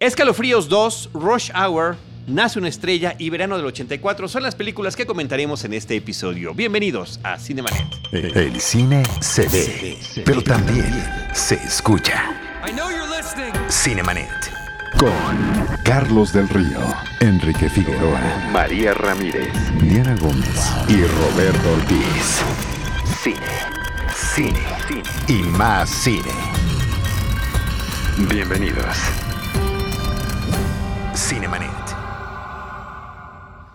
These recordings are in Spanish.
Escalofríos 2, Rush Hour, Nace una estrella y Verano del 84 son las películas que comentaremos en este episodio. Bienvenidos a Cinemanet. El cine se ve, pero también se escucha. Cinemanet. Con Carlos del Río, Enrique Figueroa, María Ramírez, Diana Gómez y Roberto Ortiz. Cine, cine, cine y más cine. Bienvenidos. Cinemanet.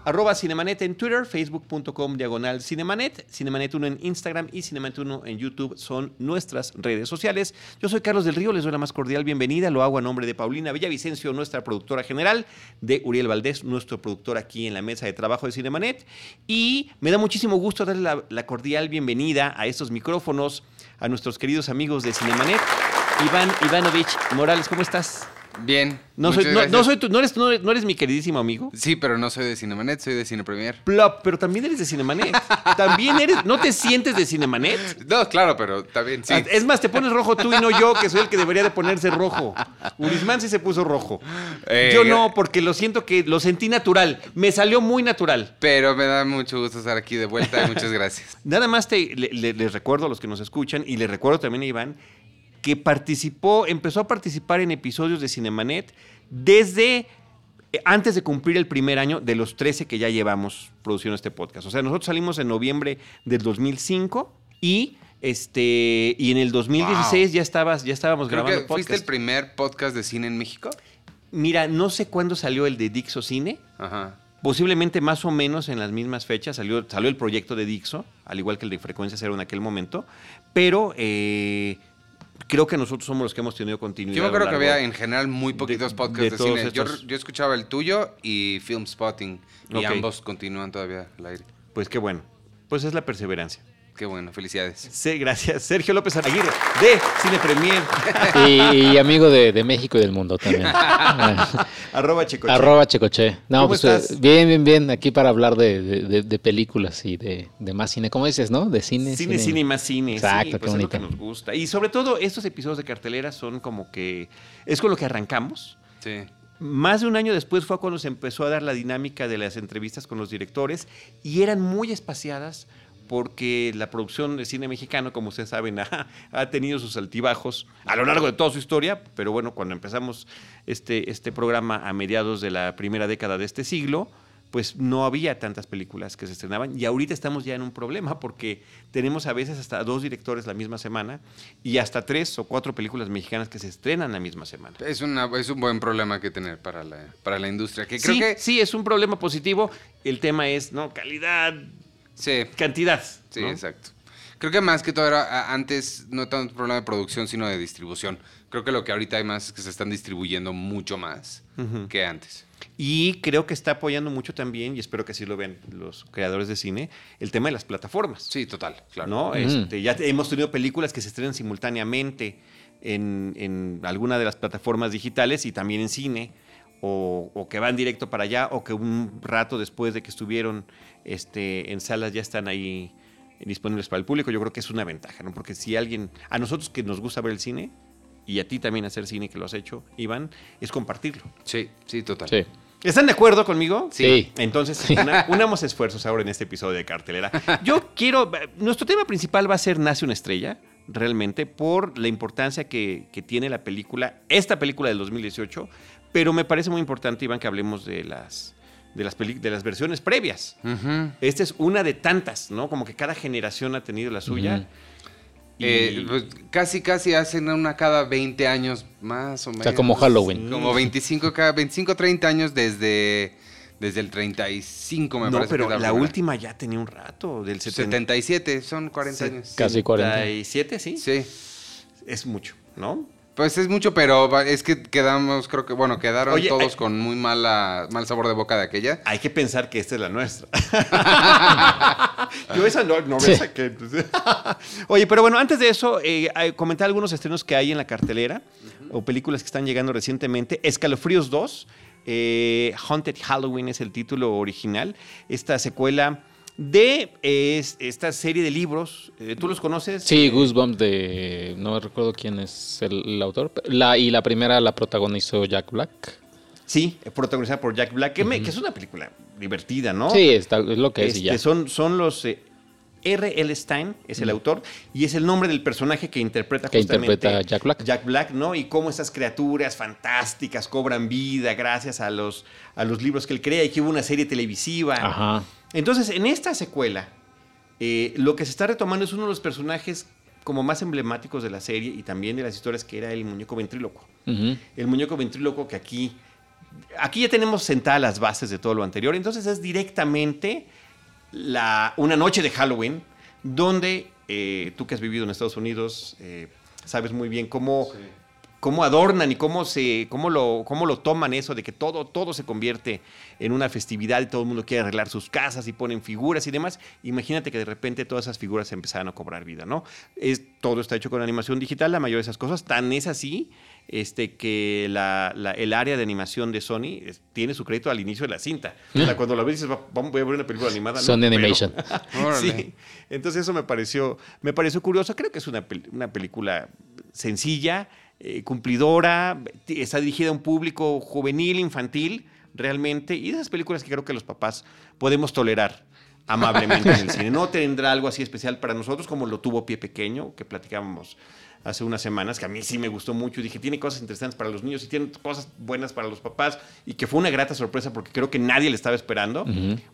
Arroba Cinemanet en Twitter, facebook.com diagonal Cinemanet, Cinemanet 1 en Instagram y Cinemanet 1 en YouTube son nuestras redes sociales. Yo soy Carlos del Río, les doy la más cordial bienvenida. Lo hago a nombre de Paulina Villavicencio, nuestra productora general, de Uriel Valdés, nuestro productor aquí en la mesa de trabajo de Cinemanet. Y me da muchísimo gusto darle la, la cordial bienvenida a estos micrófonos a nuestros queridos amigos de Cinemanet. Iván Ivanovich Morales, ¿cómo estás? Bien. No, soy, no, no soy tu- no eres, no, eres, no eres mi queridísimo amigo. Sí, pero no soy de Cinemanet, soy de Cine Premier. Plop, pero también eres de Cinemanet. También eres, ¿no te sientes de Cinemanet? No, claro, pero bien, sí. Ah, Es más, te pones rojo tú y no yo, que soy el que debería de ponerse rojo. Urisman sí se puso rojo. Eh, yo no, porque lo siento que lo sentí natural. Me salió muy natural. Pero me da mucho gusto estar aquí de vuelta y muchas gracias. Nada más te, le- le- les recuerdo a los que nos escuchan y les recuerdo también a Iván que participó, empezó a participar en episodios de Cinemanet desde eh, antes de cumplir el primer año de los 13 que ya llevamos produciendo este podcast. O sea, nosotros salimos en noviembre del 2005 y este y en el 2016 ya estabas ya estábamos Creo grabando que fuiste podcast. el primer podcast de cine en México. Mira, no sé cuándo salió el de Dixo Cine. Ajá. Posiblemente más o menos en las mismas fechas salió, salió el proyecto de Dixo, al igual que el de Frecuencia Cero en aquel momento, pero eh, creo que nosotros somos los que hemos tenido continuidad. Yo acuerdo que había en general muy poquitos de- podcasts de cine. Yo, escuchaba el tuyo y Film Spotting. Y ambos continúan todavía al aire. Pues qué bueno, pues es la perseverancia. Qué bueno, felicidades. Sí, gracias. Sergio López Aguirre, de Cine Premier, Y, y amigo de, de México y del mundo también. arroba Checoche. Arroba Checoche. No, ¿Cómo pues eh, estás? bien, bien, bien. Aquí para hablar de, de- de- de películas y de, de más cine. ¿Cómo dices, no? De cine. Cine, cine y más cine. Exacto, sí, qué pues es lo que bonito. nos gusta. Y sobre todo, estos episodios de cartelera son como que. Es con lo que arrancamos. Sí. Más de un año después fue cuando se empezó a dar la dinámica de las entrevistas con los directores y eran muy espaciadas porque la producción de cine mexicano, como ustedes saben, ha, ha tenido sus altibajos a lo largo de toda su historia, pero bueno, cuando empezamos este, este programa a mediados de la primera década de este siglo, pues no había tantas películas que se estrenaban y ahorita estamos ya en un problema porque tenemos a veces hasta dos directores la misma semana y hasta tres o cuatro películas mexicanas que se estrenan la misma semana. Es, una, es un buen problema que tener para la, para la industria. Que creo sí, que. sí, es un problema positivo. El tema es, ¿no? Calidad, Sí. cantidad. Sí, ¿no? exacto. Creo que más que todo era antes no tanto problema de producción, sino de distribución. Creo que lo que ahorita hay más es que se están distribuyendo mucho más que antes. Y creo que está apoyando mucho también, y espero que así lo vean los creadores de cine, el tema de las plataformas. Sí, total, claro. ¿no? Este, ya hemos tenido películas que se estrenan simultáneamente en, en alguna de las plataformas digitales y también en cine, o, o que van directo para allá, o que un rato después de que estuvieron este, en salas ya están ahí disponibles para el público. Yo creo que es una ventaja, ¿no? Porque si alguien, a nosotros que nos gusta ver el cine, y a ti también hacer cine que lo has hecho, Iván, es compartirlo. Sí, sí, total. Sí. ¿Están de acuerdo conmigo? Sí. Entonces, una- unamos esfuerzos ahora en este episodio de cartelera. Yo quiero. Nuestro tema principal va a ser Nace una estrella, realmente, por la importancia que, que tiene la película, esta película del 2018. Pero me parece muy importante, Iván, que hablemos de las, de las, peli- de las versiones previas. Esta es una de tantas, ¿no? Como que cada generación ha tenido la suya. Y- Eh, pues, casi, casi hacen una cada 20 años más o menos. sea, como Halloween. Como 25 cada 25, 30 años desde, desde el 35, me no, parece. pero la, primera. última ya tenía un rato, del 70, 77, son 40 años. Casi 40. 77, sí. Sí. Es mucho, ¿no? Pues es mucho, pero es que quedamos, creo que, bueno, quedaron Oye, todos ay- con muy mala, mal sabor de boca de aquella. Hay que pensar que esta es la nuestra. Yo esa no, no me Sí. saqué. entonces. Oye, pero bueno, antes de eso, eh, eh, comentar algunos estrenos que hay en la cartelera o películas que están llegando recientemente. Escalofríos 2, eh, Haunted Halloween es el título original. Esta secuela de esta serie de libros. Eh, ¿Tú los conoces? Sí, Goosebumps de... No recuerdo quién es el, autor. La, y la primera la protagonizó Jack Black. Sí, protagonizada por Jack Black, que, es una película divertida, ¿no? Sí, es lo que es ya. Este, son, son los... Eh, R. L. Stein es el autor y es el nombre del personaje que interpreta que interpreta Jack Black. Jack Black, ¿no? Y cómo esas criaturas fantásticas cobran vida gracias a los, a los libros que él crea y que hubo una serie televisiva. Ajá. Entonces, en esta secuela, eh, lo que se está retomando es uno de los personajes como más emblemáticos de la serie y también de las historias que era el muñeco ventríloco. El muñeco ventríloco que aquí, aquí ya tenemos sentadas las bases de todo lo anterior, entonces es directamente la, una noche de Halloween donde eh, tú que has vivido en Estados Unidos eh, sabes muy bien cómo cómo adornan y cómo, se, cómo, lo, cómo lo toman eso de que todo, todo se convierte en una festividad y todo el mundo quiere arreglar sus casas y ponen figuras y demás. Imagínate que de repente todas esas figuras empezaran a cobrar vida, ¿no? Es, todo está hecho con animación digital, la mayoría de esas cosas. Tan es así este, que la, el área de animación de Sony tiene su crédito al inicio de la cinta. O sea, cuando la ves dices, vamos, voy a ver una película animada. Sony Animation. sí. Entonces eso me pareció, me pareció curioso. Creo que es una, una película sencilla, eh, cumplidora, está dirigida a un público juvenil, infantil, realmente, y de esas películas que creo que los papás podemos tolerar amablemente en el cine. No tendrá algo así especial para nosotros como lo tuvo Pie Pequeño, que platicábamos hace unas semanas, que a mí sí me gustó mucho dije, tiene cosas interesantes para los niños y tiene cosas buenas para los papás y que fue una grata sorpresa porque creo que nadie le estaba esperando.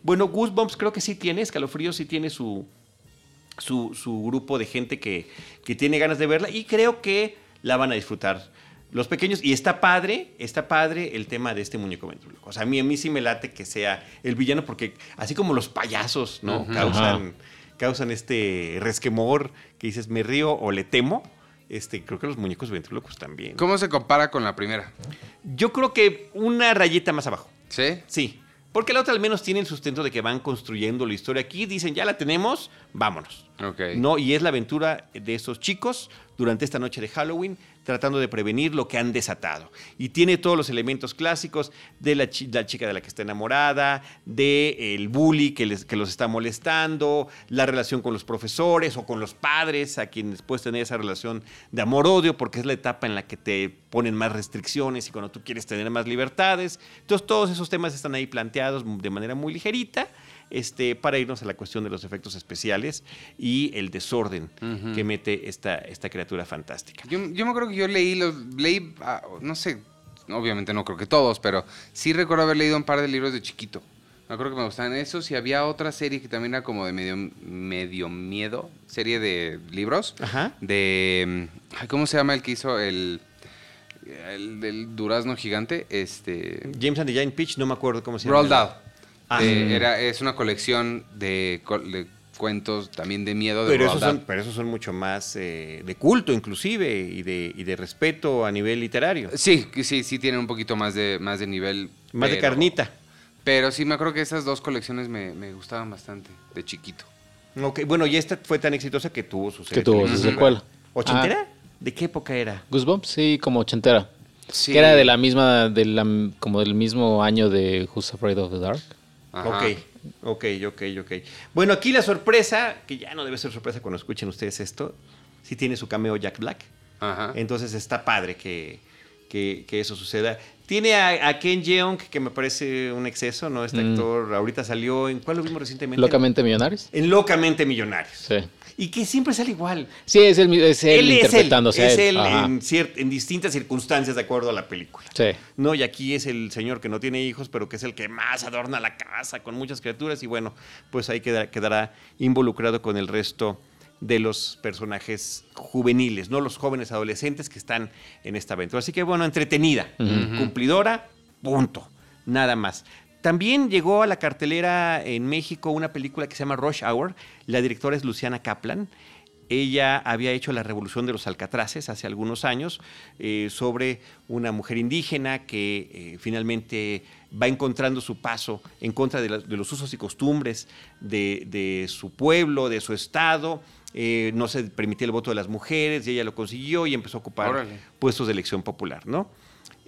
Bueno, Goosebumps creo que sí tiene, Escalofrío sí tiene su, su, su grupo de gente que, que tiene ganas de verla y creo que la van a disfrutar los pequeños. Y está padre, está padre el tema de este muñeco ventríloco. O sea, a mí, a mí sí me late que sea el villano, porque así como los payasos, ¿no? causan, causan este resquemor que dices, me río o le temo. Este, creo que los muñecos ventrílocos también. ¿Cómo se compara con la primera? Yo creo que una rayita más abajo. ¿Sí? Sí. Porque la otra al menos tiene el sustento de que van construyendo la historia. Aquí dicen, ya la tenemos, vámonos. Okay. No, y es la aventura de esos chicos durante esta noche de Halloween tratando de prevenir lo que han desatado. Y tiene todos los elementos clásicos de la, chica de la que está enamorada, de el bully que, les, que los está molestando, la relación con los profesores o con los padres, a quienes puedes tener esa relación de amor-odio, porque es la etapa en la que te ponen más restricciones y cuando tú quieres tener más libertades. Entonces todos esos temas están ahí planteados de manera muy ligerita este, para irnos a la cuestión de los efectos especiales y el desorden que mete esta, esta criatura fantástica. Yo, me acuerdo que yo leí, los, leí, ah, no sé, obviamente no creo que todos, pero sí recuerdo haber leído un par de libros de chiquito. Me acuerdo que me gustaban esos y había otra serie que también era como de medio, medio miedo, serie de libros. Ajá. De, ¿cómo se llama el que hizo el... El del durazno gigante, este... James and the Giant Peach, no me acuerdo cómo se llama. Rolled Out. Ah. era, es una colección de, cuentos también de miedo. De pero, esos son, pero esos son mucho más eh, de culto inclusive y de, y de respeto a nivel literario. Sí, sí, sí tienen un poquito más de, más de nivel. Más de carnita. Pero sí me acuerdo que esas dos colecciones me, gustaban bastante, de chiquito. Ok, bueno, y esta fue tan exitosa que tuvo su Que tuvo su secuela. ¿Ochentera? Ah. ¿De qué época era? Goosebumps, sí, como ochentera. Sí. Que era de la misma, de la, como del mismo año de Who's Afraid of the Dark. Ok, ok, ok, ok. Bueno, aquí la sorpresa, que ya no debe ser sorpresa cuando escuchen ustedes esto, sí tiene su cameo Jack Black. Ajá. Entonces está padre que, que, eso suceda. Tiene a, Ken Jeong, que me parece un exceso, ¿no? Este mm. actor ahorita salió en. ¿Cuál lo vimos recientemente? ¿Locamente Millonarios? En Locamente Millonarios. Sí y que siempre sale igual. Sí, es él, es él, interpretándose. Es él, en, en, distintas circunstancias de acuerdo a la película. Sí. No, y aquí es el señor que no tiene hijos, pero que es el que más adorna la casa con muchas criaturas y bueno, pues ahí quedará, involucrado con el resto de los personajes juveniles, no los jóvenes adolescentes que están en esta aventura. Así que bueno, entretenida, cumplidora, punto, nada más. También llegó a la cartelera en México una película que se llama Rush Hour. La directora es Luciana Kaplan. Ella había hecho La Revolución de los Alcatraces hace algunos años eh, sobre una mujer indígena que eh, finalmente va encontrando su paso en contra de, los usos y costumbres de, su pueblo, de su estado. Eh, no se permitía el voto de las mujeres y ella lo consiguió y empezó a ocupar puestos de elección popular, ¿no?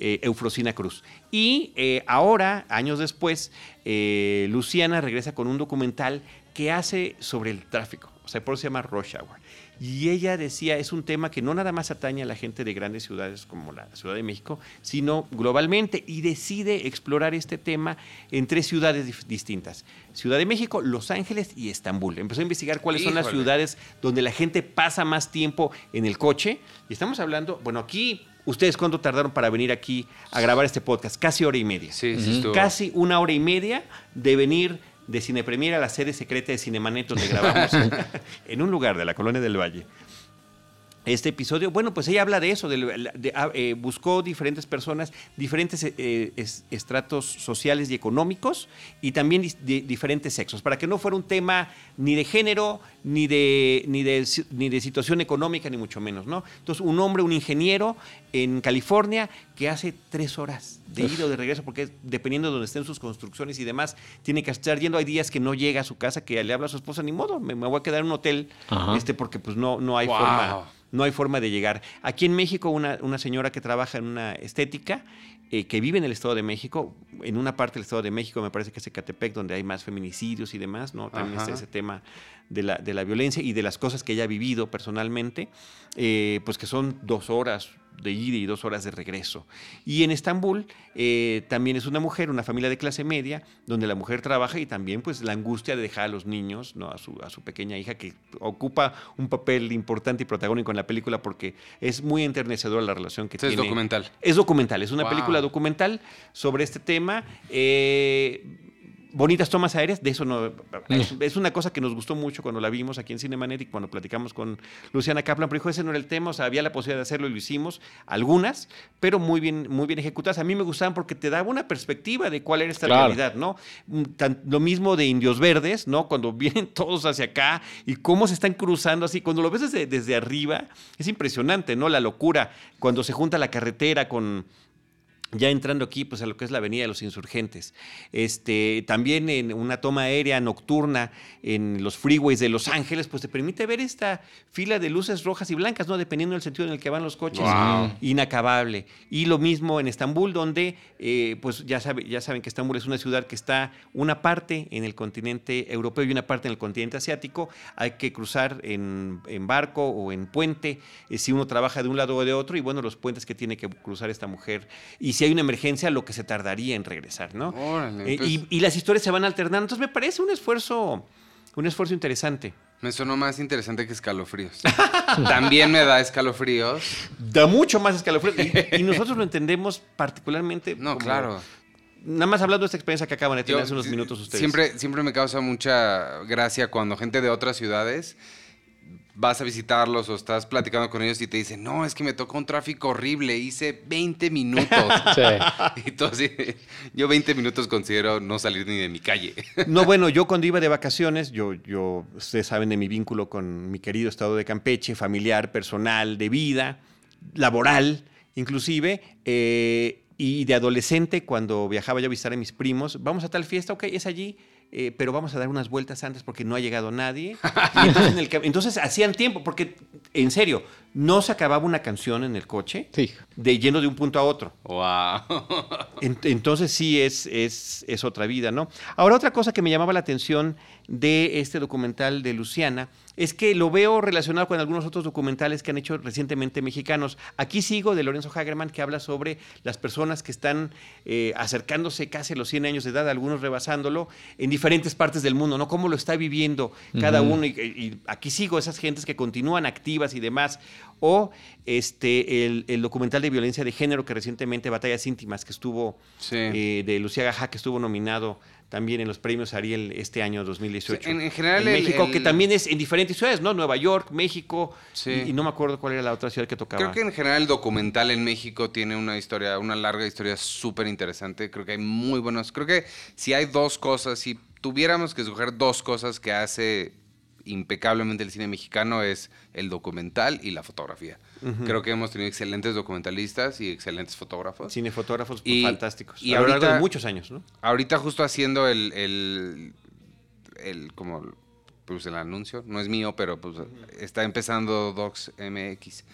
Eh, Eufrosina Cruz. Y eh, ahora, años después, eh, Luciana regresa con un documental que hace sobre el tráfico. O sea, por eso se llama Rush Hour. Y ella decía, es un tema que no nada más atañe a la gente de grandes ciudades como la Ciudad de México, sino globalmente. Y decide explorar este tema en tres ciudades distintas. Ciudad de México, Los Ángeles y Estambul. Empezó a investigar cuáles son las ciudades donde la gente pasa más tiempo en el coche. Y estamos hablando, bueno, aquí ¿Ustedes cuánto tardaron para venir aquí a grabar este podcast? Casi hora y media. Sí, sí, Casi una hora y media de venir de Cine Premier a la sede secreta de Cinemanet donde grabamos en un lugar de la Colonia del Valle este episodio. Bueno, pues ella habla de eso, de, ah, eh, buscó diferentes personas, diferentes eh, estratos sociales y económicos y también diferentes sexos, para que no fuera un tema ni de género, ni de, ni de, ni de situación económica, ni mucho menos, ¿no? Entonces, un hombre, un ingeniero en California que hace tres horas de ida o de regreso, porque dependiendo de donde estén sus construcciones y demás, tiene que estar yendo. Hay días que no llega a su casa, que le habla a su esposa, ni modo, me, voy a quedar en un hotel, este, porque pues no, no hay forma no hay forma de llegar. Aquí en México, una, una señora que trabaja en una estética, eh, que vive en el Estado de México, en una parte del Estado de México, me parece que es Ecatepec, donde hay más feminicidios y demás, ¿no? También está ese tema de la, de la, violencia y de las cosas que ella ha vivido personalmente, eh, pues que son dos horas, de ida y dos horas de regreso. Y en Estambul eh, también es una mujer, una familia de clase media, donde la mujer trabaja y también pues la angustia de dejar a los niños, ¿no? a, su, a su pequeña hija, que ocupa un papel importante y protagónico en la película porque es muy enternecedora la relación que tiene. Es documental. Es documental, es una película documental sobre este tema. Eh, bonitas tomas aéreas, de eso no. Es, una cosa que nos gustó mucho cuando la vimos aquí en Cinemanet y cuando platicamos con Luciana Kaplan, pero dijo, ese no era el tema, o sea, había la posibilidad de hacerlo y lo hicimos, algunas, pero muy bien, muy bien ejecutadas. A mí me gustaban porque te daba una perspectiva de cuál era esta realidad, ¿no? Mm, lo mismo de Indios Verdes, ¿no? Cuando vienen todos hacia acá y cómo se están cruzando así, cuando lo ves desde, desde arriba, es impresionante, ¿no? La locura, cuando se junta la carretera con ya entrando aquí pues a lo que es la Avenida de los Insurgentes. Este, también en una toma aérea nocturna en los freeways de Los Ángeles, pues te permite ver esta fila de luces rojas y blancas, ¿no? Dependiendo del sentido en el que van los coches. Inacabable. Y lo mismo en Estambul, donde eh, pues ya, sabe, ya saben que Estambul es una ciudad que está una parte en el continente europeo y una parte en el continente asiático. Hay que cruzar en, barco o en puente, eh, si uno trabaja de un lado o de otro, y bueno, los puentes que tiene que cruzar esta mujer. Y si hay una emergencia, lo que se tardaría en regresar, ¿no? Eh, y, las historias se van alternando. Entonces me parece un esfuerzo, un esfuerzo interesante. Me sonó más interesante que escalofríos. También me da escalofríos. Da mucho más escalofríos. Y, nosotros lo entendemos particularmente. No, claro. Nada más hablando de esta experiencia que acaban de tener hace unos minutos ustedes. Siempre, siempre me causa mucha gracia cuando gente de otras ciudades vas a visitarlos o estás platicando con ellos y te dicen, no, es que me tocó un tráfico horrible, hice 20 minutos. Sí. Y tú así, yo 20 minutos considero no salir ni de mi calle. No, bueno, yo cuando iba de vacaciones, yo, yo, ustedes saben de mi vínculo con mi querido estado de Campeche, familiar, personal, de vida, laboral, inclusive, eh, y de adolescente, cuando viajaba yo a visitar a mis primos, vamos a tal fiesta, ok, es allí, eh, pero vamos a dar unas vueltas antes porque no ha llegado nadie. entonces, hacían tiempo, porque en serio, no se acababa una canción en el coche de yendo de un punto a otro. Wow. entonces sí es, es, es otra vida, ¿no? Ahora, otra cosa que me llamaba la atención de este documental de Luciana es que lo veo relacionado con algunos otros documentales que han hecho recientemente mexicanos. Aquí sigo de Lorenzo Hagerman, que habla sobre las personas que están eh, acercándose casi a los 100 años de edad, algunos rebasándolo, en diferentes partes del mundo, ¿no? Cómo lo está viviendo cada uno. Y, aquí sigo esas gentes que continúan activas y demás. O este, el, documental de violencia de género que recientemente, Batallas Íntimas, que estuvo, eh, de Lucía Gajá, que estuvo nominado también en los premios Ariel este año 2018. en, general en México, que también es en diferentes ciudades, ¿no? Nueva York, México, y, no me acuerdo cuál era la otra ciudad que tocaba. Creo que en general el documental en México tiene una historia, una larga historia súper interesante. Creo que hay muy buenos. Creo que si hay dos cosas, si tuviéramos que escoger dos cosas que hace impecablemente el cine mexicano es el documental y la fotografía. Creo que hemos tenido excelentes documentalistas y excelentes fotógrafos. Cinefotógrafos y, fantásticos. Y a lo largo de muchos años, ¿no? Ahorita justo haciendo el, el, el como pues el anuncio, no es mío, pero pues está empezando Docs MX,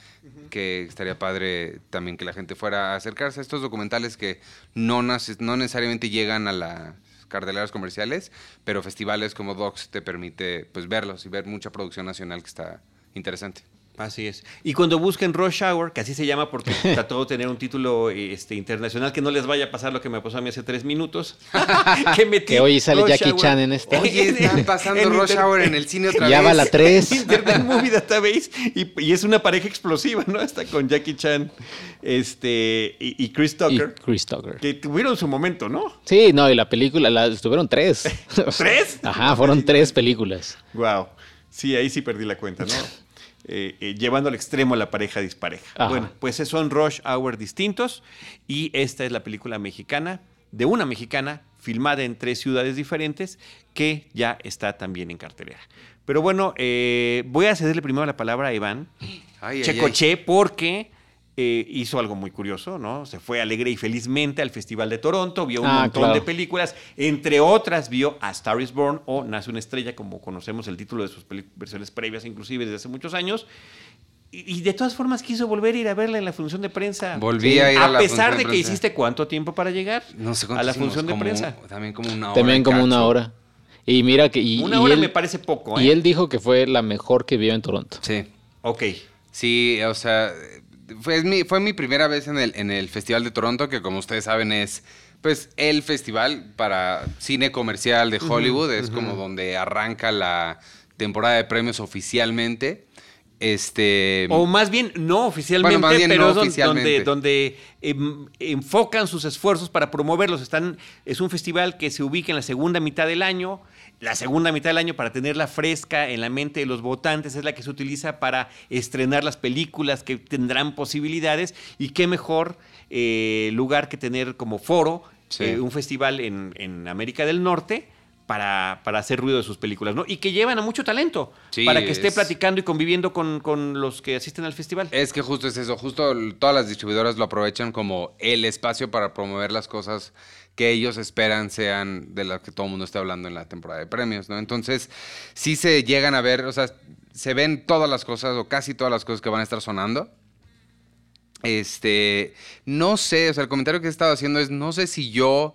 que estaría padre también que la gente fuera a acercarse a estos documentales que no, no necesariamente llegan a la carteleras comerciales, pero festivales como Docs te permite pues verlos y ver mucha producción nacional que está interesante. Así es. Y cuando busquen Rush Hour, que así se llama porque trató de tener un título este, internacional, que no les vaya a pasar lo que me pasó a mí hace tres minutos. que, hoy sale Jackie Chan en este. Oye, están pasando Rush Hour en el cine otra ya vez. Ya va la 3. Internet Movie Database. Y, y, es una pareja explosiva, ¿no? Está con Jackie Chan este, y, Chris Tucker. Y Chris Tucker. Que tuvieron su momento, ¿no? Sí, no, y la película, la, estuvieron tres. ¿Tres? Ajá, fueron tres películas. Wow. Sí, ahí sí perdí la cuenta, ¿no? Eh, eh, llevando al extremo a la pareja dispareja. Bueno, pues son Rush Hour distintos y esta es la película mexicana, de una mexicana, filmada en tres ciudades diferentes, que ya está también en cartelera. Pero bueno, eh, voy a cederle primero la palabra a Iván Checoche porque eh, hizo algo muy curioso, ¿no? Se fue alegre y felizmente al Festival de Toronto, vio un Ah, montón claro. de películas, entre otras vio A Star is Born o Nace una estrella, como conocemos el título de sus versiones previas, inclusive desde hace muchos años. Y, y de todas formas quiso volver a ir a verla en la función de prensa. Volví a ir a la pesar función de de que hiciste cuánto tiempo para llegar No sé cuánto a la hicimos, función de como- prensa. También como una hora. También como una hora. Y mira que. Y, Una y hora él, me parece poco, ¿eh? Y él dijo que fue la mejor que vio en Toronto. Sí. Ok. Sí, o sea, fue mi, fue mi primera vez en el, en el Festival de Toronto, que como ustedes saben es pues el festival para cine comercial de Hollywood, es como donde arranca la temporada de premios oficialmente. Este O más bien no oficialmente, Bueno, más bien pero no es oficialmente. donde, donde em, enfocan sus esfuerzos para promoverlos. Están, es un festival que se ubica en la segunda mitad del año. La segunda mitad del año, para tenerla fresca en la mente de los votantes, es la que se utiliza para estrenar las películas que tendrán posibilidades. Y qué mejor eh, lugar que tener como foro Sí. eh, un festival en, en América del Norte. Para, para hacer ruido de sus películas, ¿no? Y que llevan a mucho talento Sí, para que esté es- platicando y conviviendo con, con los que asisten al festival. Es que justo es eso, justo todas las distribuidoras lo aprovechan como el espacio para promover las cosas que ellos esperan sean de las que todo el mundo está hablando en la temporada de premios, ¿no? Entonces, sí se llegan a ver, o sea, se ven todas las cosas o casi todas las cosas que van a estar sonando. Este, no sé, o sea, el comentario que he estado haciendo es, no sé si yo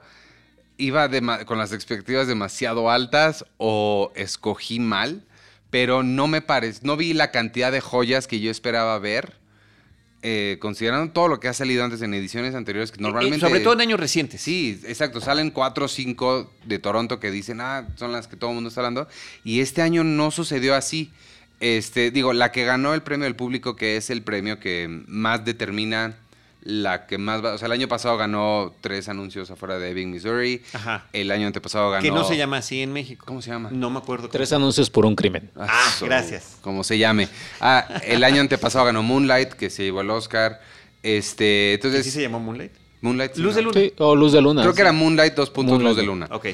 iba con las expectativas demasiado altas o escogí mal, pero no me parece, no vi la cantidad de joyas que yo esperaba ver, eh, considerando todo lo que ha salido antes en ediciones anteriores, que Eh, normalmente... sobre todo en años recientes. Sí, exacto. Salen cuatro o cinco de Toronto que dicen, ah, son las que todo el mundo está hablando. Y este año no sucedió así. Este, digo, la que ganó el premio del público, que es el premio que más determina la que más va. O sea, el año pasado ganó tres anuncios afuera de Ebbing, Missouri. Ajá. El año antepasado ganó. Que no se llama así en México. ¿Cómo se llama? No me acuerdo. cómo Tres anuncios por un crimen. Ah, so- gracias. Como se llame. Ah, el año antepasado ganó Moonlight, que se llevó el Oscar. Este, ¿Que entonces. ¿Sí se llamó Moonlight? Moonlight. sí, Luz de ¿no? Luna. Sí, o Luz de Luna. Creo que era Moonlight, dos puntos Moonlight. Luz de Luna. Ok.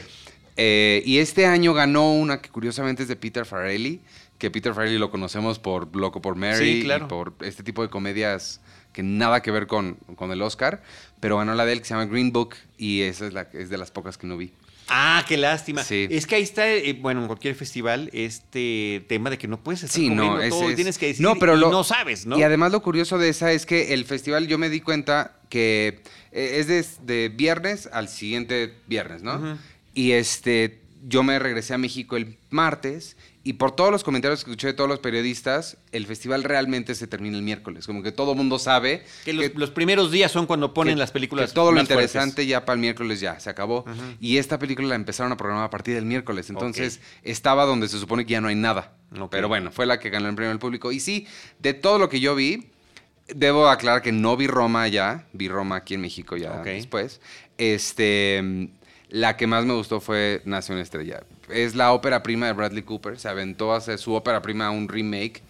Eh, y este año ganó una que curiosamente es de Peter Farrelly, que Peter Farrelly lo conocemos por Loco por Mary Sí, claro. y por este tipo de comedias que nada que ver con, con el Oscar, pero ganó la de él que se llama Green Book y esa es, la, es de las pocas que no vi. Ah, qué lástima. Sí. Es que ahí está, eh, bueno, en cualquier festival, este tema de que no puedes estar Sí, no, ese todo, es- tienes que decir no, pero y lo- no sabes, ¿no? Y además lo curioso de esa es que el festival yo me di cuenta que eh, es de, de viernes al siguiente viernes, ¿no? Y este, yo me regresé a México el martes y por todos los comentarios que escuché de todos los periodistas, el festival realmente se termina el miércoles. Como que todo mundo sabe que los, los primeros días son cuando ponen que- las películas que todo lo interesante fuertes. ya para el miércoles ya se acabó. Y esta película la empezaron a programar a partir del miércoles. Entonces estaba donde se supone que ya no hay nada. Pero bueno, fue la que ganó el premio del público. Y sí, de todo lo que yo vi, debo aclarar que no vi Roma ya. Vi Roma aquí en México ya después. Este. La que más me gustó fue Nación Estrella. Es la ópera prima de Bradley Cooper. Se aventó a hacer su ópera prima a un remake,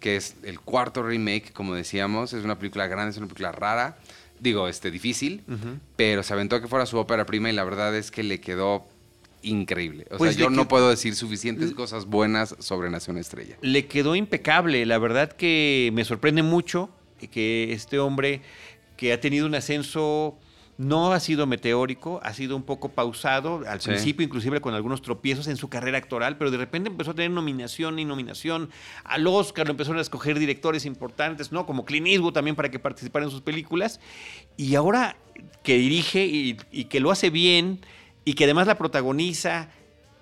que es el cuarto remake, como decíamos. Es una película grande, es una película rara. Digo, este, difícil. Pero se aventó a que fuera su ópera prima y la verdad es que le quedó increíble. O Pues sea, yo le no puedo decir suficientes cosas buenas sobre Nación Estrella. Le quedó impecable. La verdad que me sorprende mucho que este hombre que ha tenido un ascenso no ha sido meteórico, ha sido un poco pausado, al Sí. principio inclusive con algunos tropiezos en su carrera actoral, pero de repente empezó a tener nominación y nominación al Oscar, lo empezaron a escoger directores importantes, ¿no? Como Clint Eastwood también para que participara en sus películas, y ahora que dirige y, y que lo hace bien, y que además la protagoniza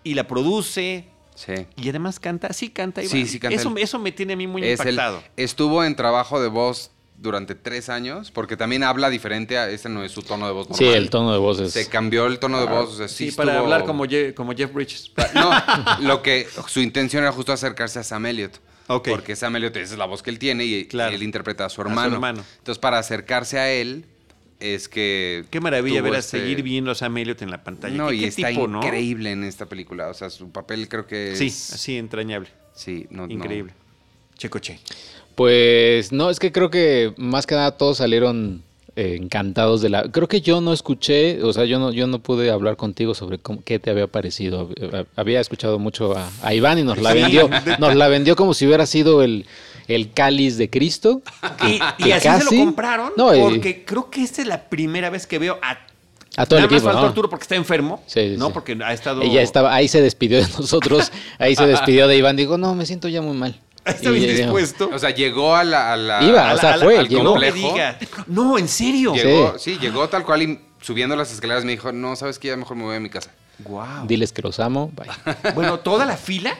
y la produce. Sí. Y además canta, sí canta Iván. Sí, sí canta Eso, eso me tiene a mí muy Es el- impactado. estuvo en trabajo de voz durante tres años, porque también habla diferente, a, ese no es su tono de voz Sí, normal. el tono de voz es... Se cambió el tono de voz, o sea, sí, Sí, para estuvo- hablar como, Je- como Jeff Bridges. No, lo que su intención era justo acercarse a Sam Elliott. Ok. Porque Sam Elliott esa es la voz que él tiene y Claro. él interpreta a su A su hermano. hermano. Entonces, para acercarse a él, es que. Qué maravilla ver a este- seguir viendo a Sam Elliott en la pantalla. No, ¿Qué, y qué está tipo, no? increíble en esta película. O sea, su papel creo que es. Sí, así entrañable. Sí, no, no. Increíble. Checoche. Pues no, es que creo que más que nada todos salieron eh, encantados de la... Creo que yo no escuché, o sea, yo no, yo no pude hablar contigo sobre cómo, qué te había parecido. Había escuchado mucho a, a Iván y nos la vendió, nos la vendió como si hubiera sido el, el cáliz de Cristo. Y, y que así se lo compraron No, y- porque creo que esta es la primera vez que veo a... A todo el Nada más equipo, faltó ¿no? Arturo porque está enfermo, Sí, sí, ¿no? sí. Porque ha estado... Ella estaba, ahí se despidió de nosotros, ahí se despidió de Iván, digo, no, me siento ya muy mal. Está Y bien ella- dispuesto. O sea, llegó a la. a la- Iba, a o sea, la- fue, al llegó. complejo. diga. No, en serio. Llegó, sí. llegó tal cual y subiendo las escaleras me dijo, no, ¿sabes qué? Ya mejor me voy a mi casa. Wow. Diles que los amo, bye. Bueno, toda la fila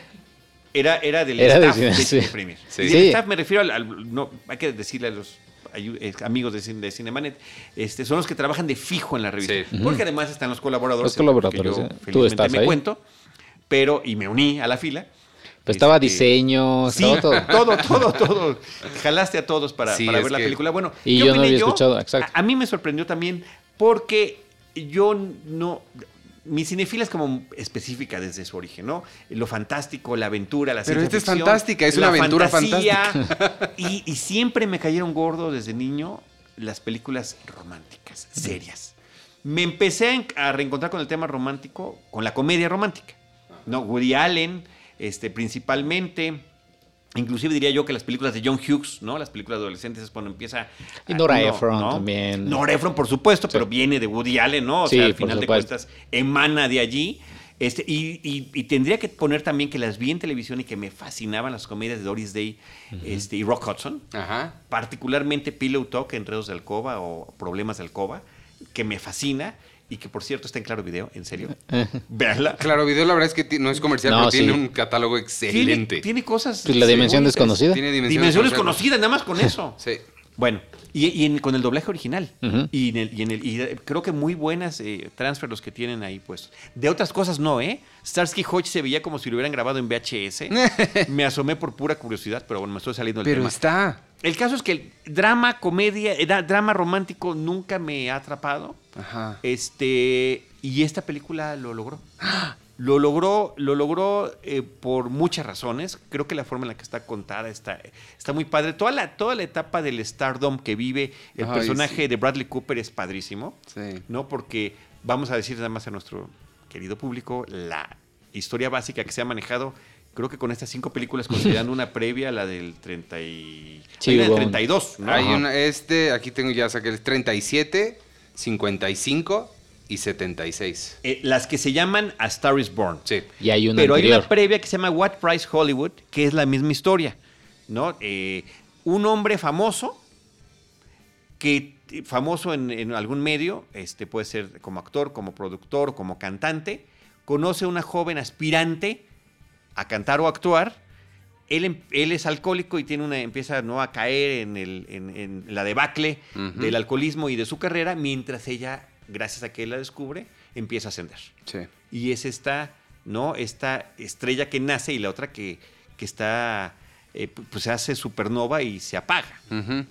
era, era del Era staff de, sí. Premier. Sí. Y Sí. el staff me refiero al, al- no, hay que decirle a los eh, amigos de, Cine- de Cinemanet, este, son los que trabajan de fijo en la revista. Sí. Porque además están los colaboradores. Los colaboradores, que yo ¿eh? Tú estás me ahí. cuento, pero, y me uní a la fila. Pues estaba Este, diseño, Sí, todo. todo, todo, todo. Jalaste a todos para, Sí, para ver la que- película. Bueno, Y ¿qué yo no había escuchado, exacto. A, a mí me sorprendió también porque yo no... Mi cinefila es como específica desde su origen, ¿no? Lo fantástico, la aventura, la Pero esta es fantástica, es una aventura fantasía. Y, y siempre me cayeron gordo desde niño las películas románticas, serias. Me empecé a reencontrar con el tema romántico, con la comedia romántica. ¿no? Woody Allen, este, principalmente. Inclusive diría yo que las películas de John Hughes, ¿no? Las películas adolescentes es cuando empieza... Y Nora no, Ephron ¿no? también. Nora Ephron, por supuesto, pero viene de Woody Allen, ¿no? O Sí, sea, al final de cuentas emana de allí. Este, y, y- y tendría que poner también que las vi en televisión y que me fascinaban las comedias de Doris Day este, y Rock Hudson Ajá. particularmente Pillow Talk, Enredos de Alcoba o Problemas de Alcoba, que me fascina y que por cierto está en Claro Video, en serio. Véanla. Claro, video la verdad es que no es comercial, No, pero tiene un catálogo excelente. tiene cosas. Pues la dimensión desconocida. Tiene conocidas. conocidas, nada más con eso. Sí. Bueno, y, y en- con el doblaje original. Y, en el, y, en el, y creo que muy buenas eh, transfer los que tienen ahí, pues. De otras cosas no, ¿eh? Starsky Hodge se veía como si lo hubieran grabado en VHS. me asomé por pura curiosidad, pero bueno, me estoy saliendo del Pero tema. está. El caso es que el drama, comedia, eh, drama romántico nunca me ha atrapado. Ajá. Este, y esta película lo logró. Lo logró, lo logró eh, por muchas razones. Creo que la forma en la que está contada está, está muy padre. Toda la, toda la etapa del stardom que vive el Ay, personaje sí. de Bradley Cooper es padrísimo. Sí. ¿No? Porque vamos a decir nada más a nuestro querido público la historia básica que se ha manejado. Creo que con estas cinco películas, considerando una previa, la del 30 y... Sí, hay una del hubo un- 32, ¿no? Hay una, este, aquí tengo ya saqué el 37, 55 y 76. Eh, las que se llaman A Star is Born. Sí. Y hay una Pero hay una previa que se llama What Price Hollywood, que es la misma historia, ¿no? Eh, un hombre famoso, que famoso en, en algún medio, este puede ser como actor, como productor, como cantante, conoce a una joven aspirante a cantar o actuar. Él, em- él es alcohólico y tiene una, empieza ¿no? a caer en, el, en- en la debacle del alcoholismo y de su carrera, mientras ella, gracias a que él la descubre, empieza a ascender Sí. y es esta, ¿no? Esta estrella que nace y la otra que, que está, eh, pu- pues se hace supernova y se apaga.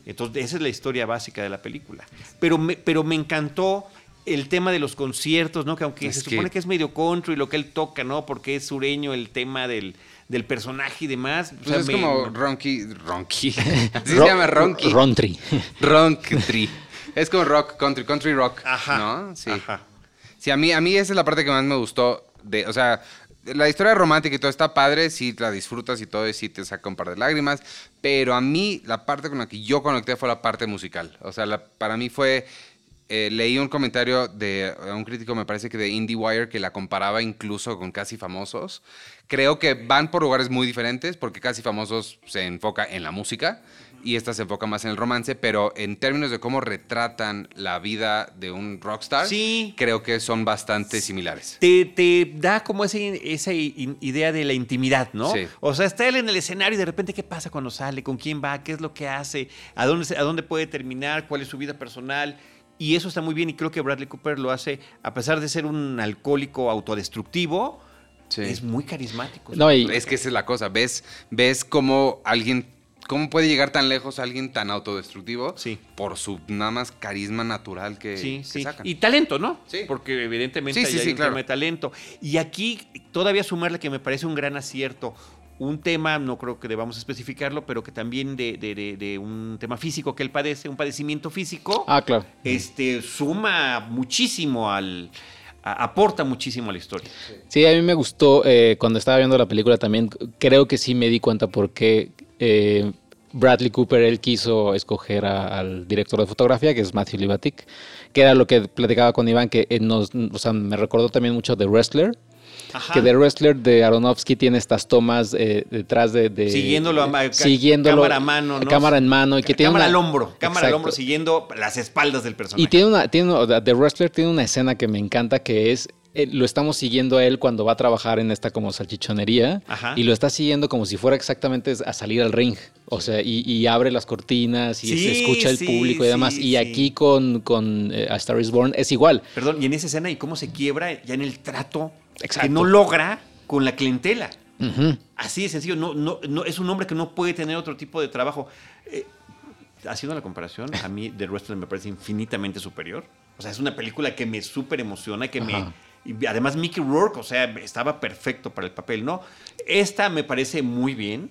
Entonces, esa es la historia básica de la película. Pero me, pero me encantó el tema de los conciertos, ¿no? Que aunque Es se supone que es medio country lo que él toca, ¿no? Porque es sureño el tema del, del personaje y demás. O Pues sea, es me- como Ronky. Ronky. Así se llama Ronky. Rontry. Ronktree. Es como rock, country, country rock. Ajá. ¿No? Sí. Ajá. Sí, a mí, a mí esa es la parte que más me gustó. De, o sea, la historia romántica y todo está padre, sí la disfrutas y todo, y sí te saca un par de lágrimas. Pero a mí, la parte con la que yo conecté fue la parte musical. O sea, la- para mí fue. Eh, leí un comentario de eh, un crítico, me parece que de IndieWire, que la comparaba incluso con Casi Famosos. Creo que van por lugares muy diferentes, porque Casi Famosos se enfoca en la música y esta se enfoca más en el romance, pero en términos de cómo retratan la vida de un rockstar, Sí. creo que son bastante similares. te, te da como ese- esa idea de la intimidad, ¿no? Sí. O sea, está él en el escenario y de repente, ¿qué pasa cuando sale? ¿Con quién va? ¿Qué es lo que hace? ¿A dónde, a dónde puede terminar? ¿Cuál es su vida personal? Y eso está muy bien y creo que Bradley Cooper lo hace, a pesar de ser un alcohólico autodestructivo, Sí. es muy carismático. No, y, Es que esa es la cosa, ves, ves cómo alguien, cómo puede llegar tan lejos alguien tan autodestructivo Sí. por su nada más carisma natural que, Sí, que sí. sacan. Y talento, ¿no? Sí. Porque evidentemente Sí, hay sí, un claro. tema de talento. Y aquí todavía sumarle que me parece un gran acierto. Un tema, no creo que debamos especificarlo, pero que también de, de- de- de un tema físico que él padece, un padecimiento físico, ah, claro. este, suma muchísimo al. a- aporta muchísimo a la historia. Sí, a mí me gustó eh, cuando estaba viendo la película también. Creo que sí me di cuenta porque eh, Bradley Cooper él quiso escoger a- al director de fotografía, que es Matthew Libatic, que era lo que platicaba con Iván, que eh, nos, o sea, me recordó también mucho de Wrestler. Ajá. Que The Wrestler de Aronofsky tiene estas tomas eh, detrás de, de- Siguiéndolo a siguiéndolo, cámara a mano, ¿no? cámara en mano y que tiene cámara una- al hombro, cámara al hombro siguiendo las espaldas del personaje. Y tiene una, tiene, sea, The Wrestler tiene una escena que me encanta que es eh, lo estamos siguiendo a él cuando va a trabajar en esta como salchichonería Ajá. y lo está siguiendo como si fuera exactamente a salir al ring. O sea, y, y abre las cortinas y Sí, se escucha el sí, público y demás. sí, y aquí con, con eh, A Star is Born es igual. Perdón, y en esa escena y cómo se quiebra ya en el trato Exacto. que no logra con la clientela. Así de sencillo, no, no, no, es un hombre que no puede tener otro tipo de trabajo. Eh, haciendo la comparación, a mí The Wrestler me parece infinitamente superior. O sea, es una película que me súper emociona, que me... Y además Mickey Rourke, o sea, estaba perfecto para el papel, ¿no? Esta me parece muy bien,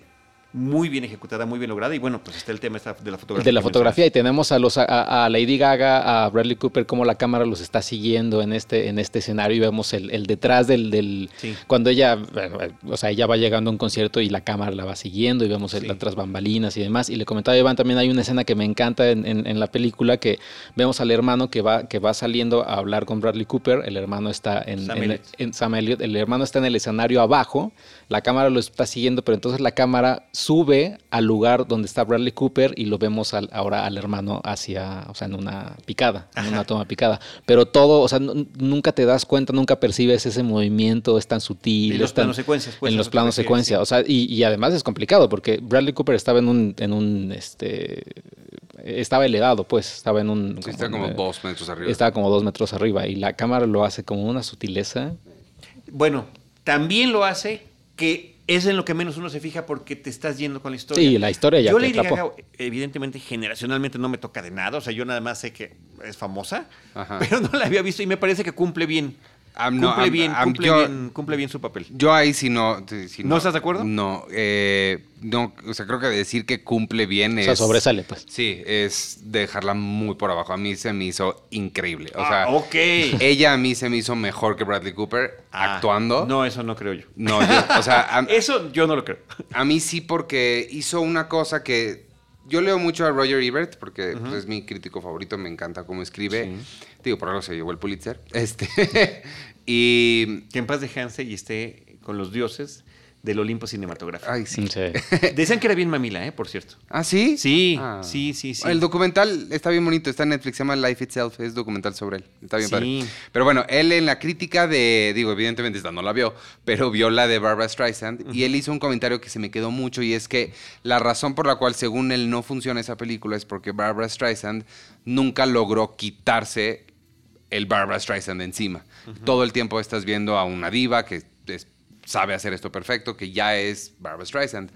muy bien ejecutada, muy bien lograda. Y bueno, pues está el tema de la fotografía. De la fotografía y tenemos a los a, a Lady Gaga, a Bradley Cooper, como la cámara los está siguiendo en este, en este escenario y vemos el, el detrás del, del Sí. cuando ella, eh, o sea, ella va llegando a un concierto y la cámara la va siguiendo y vemos el- Sí. las otras bambalinas y demás. Y le comentaba a Iván, también hay una escena que me encanta en, en- en la película que vemos al hermano que va, que va saliendo a hablar con Bradley Cooper. El hermano está en, Sam en- Elliott. en Sam Elliott. El hermano está en el escenario abajo, la cámara lo está siguiendo, pero entonces la cámara sube al lugar donde está Bradley Cooper y lo vemos al- ahora al hermano hacia, o sea, en una picada, en una toma picada. Pero todo, o sea, nu- nunca te das cuenta, nunca percibes ese movimiento, es tan sutil. En los planos secuencias, pues, en los planos secuencia. sí. O sea, y, y además es complicado porque Bradley Cooper estaba en un, en un, este, estaba elevado, pues, estaba en un... Sí, está como eh, dos metros arriba. Estaba como dos metros arriba y la cámara lo hace como una sutileza. Bueno, también lo hace que es en lo que menos uno se fija porque te estás yendo con la historia. Sí, la historia ya Yo Lady. Gaga, evidentemente, generacionalmente no me toca de nada. O sea, yo nada más sé que es famosa, Ajá. pero no la había visto y me parece que cumple bien. Cumple bien, cumple yo- bien, cumple bien su papel. Yo ahí sí no. ¿No estás de acuerdo? No, eh, no, o sea, creo que decir que cumple bien O es... sea, sobresale, pues. Sí, es dejarla muy por abajo. A mí se me hizo increíble. O sea, Ah, ok. ella a mí se me hizo mejor que Bradley Cooper Ah, actuando. No, eso no creo yo. No, yo- o sea, a, Eso yo no lo creo. a mí sí porque hizo una cosa que yo leo mucho a Roger Ebert porque pues, es mi crítico favorito, me encanta cómo escribe. Digo, por algo se llevó el Pulitzer. Este y Que en paz descanse y esté con los dioses del Olimpo cinematográfico. ay, sí. Sí. Decían que era bien mamila, ¿eh? Por cierto. ¿Ah, sí? Sí, Ah. sí, sí, sí. El documental está bien bonito, está en Netflix, se llama Life Itself, es documental sobre él. Está bien Sí. padre. Pero bueno, él en la crítica de, digo, evidentemente esta no la vio, pero vio la de Barbara Streisand y él hizo un comentario que se me quedó mucho y es que la razón por la cual según él no funciona esa película es porque Barbara Streisand nunca logró quitarse el Barbara Streisand de encima. Todo el tiempo estás viendo a una diva que sabe hacer esto perfecto, que ya es Barbara Streisand.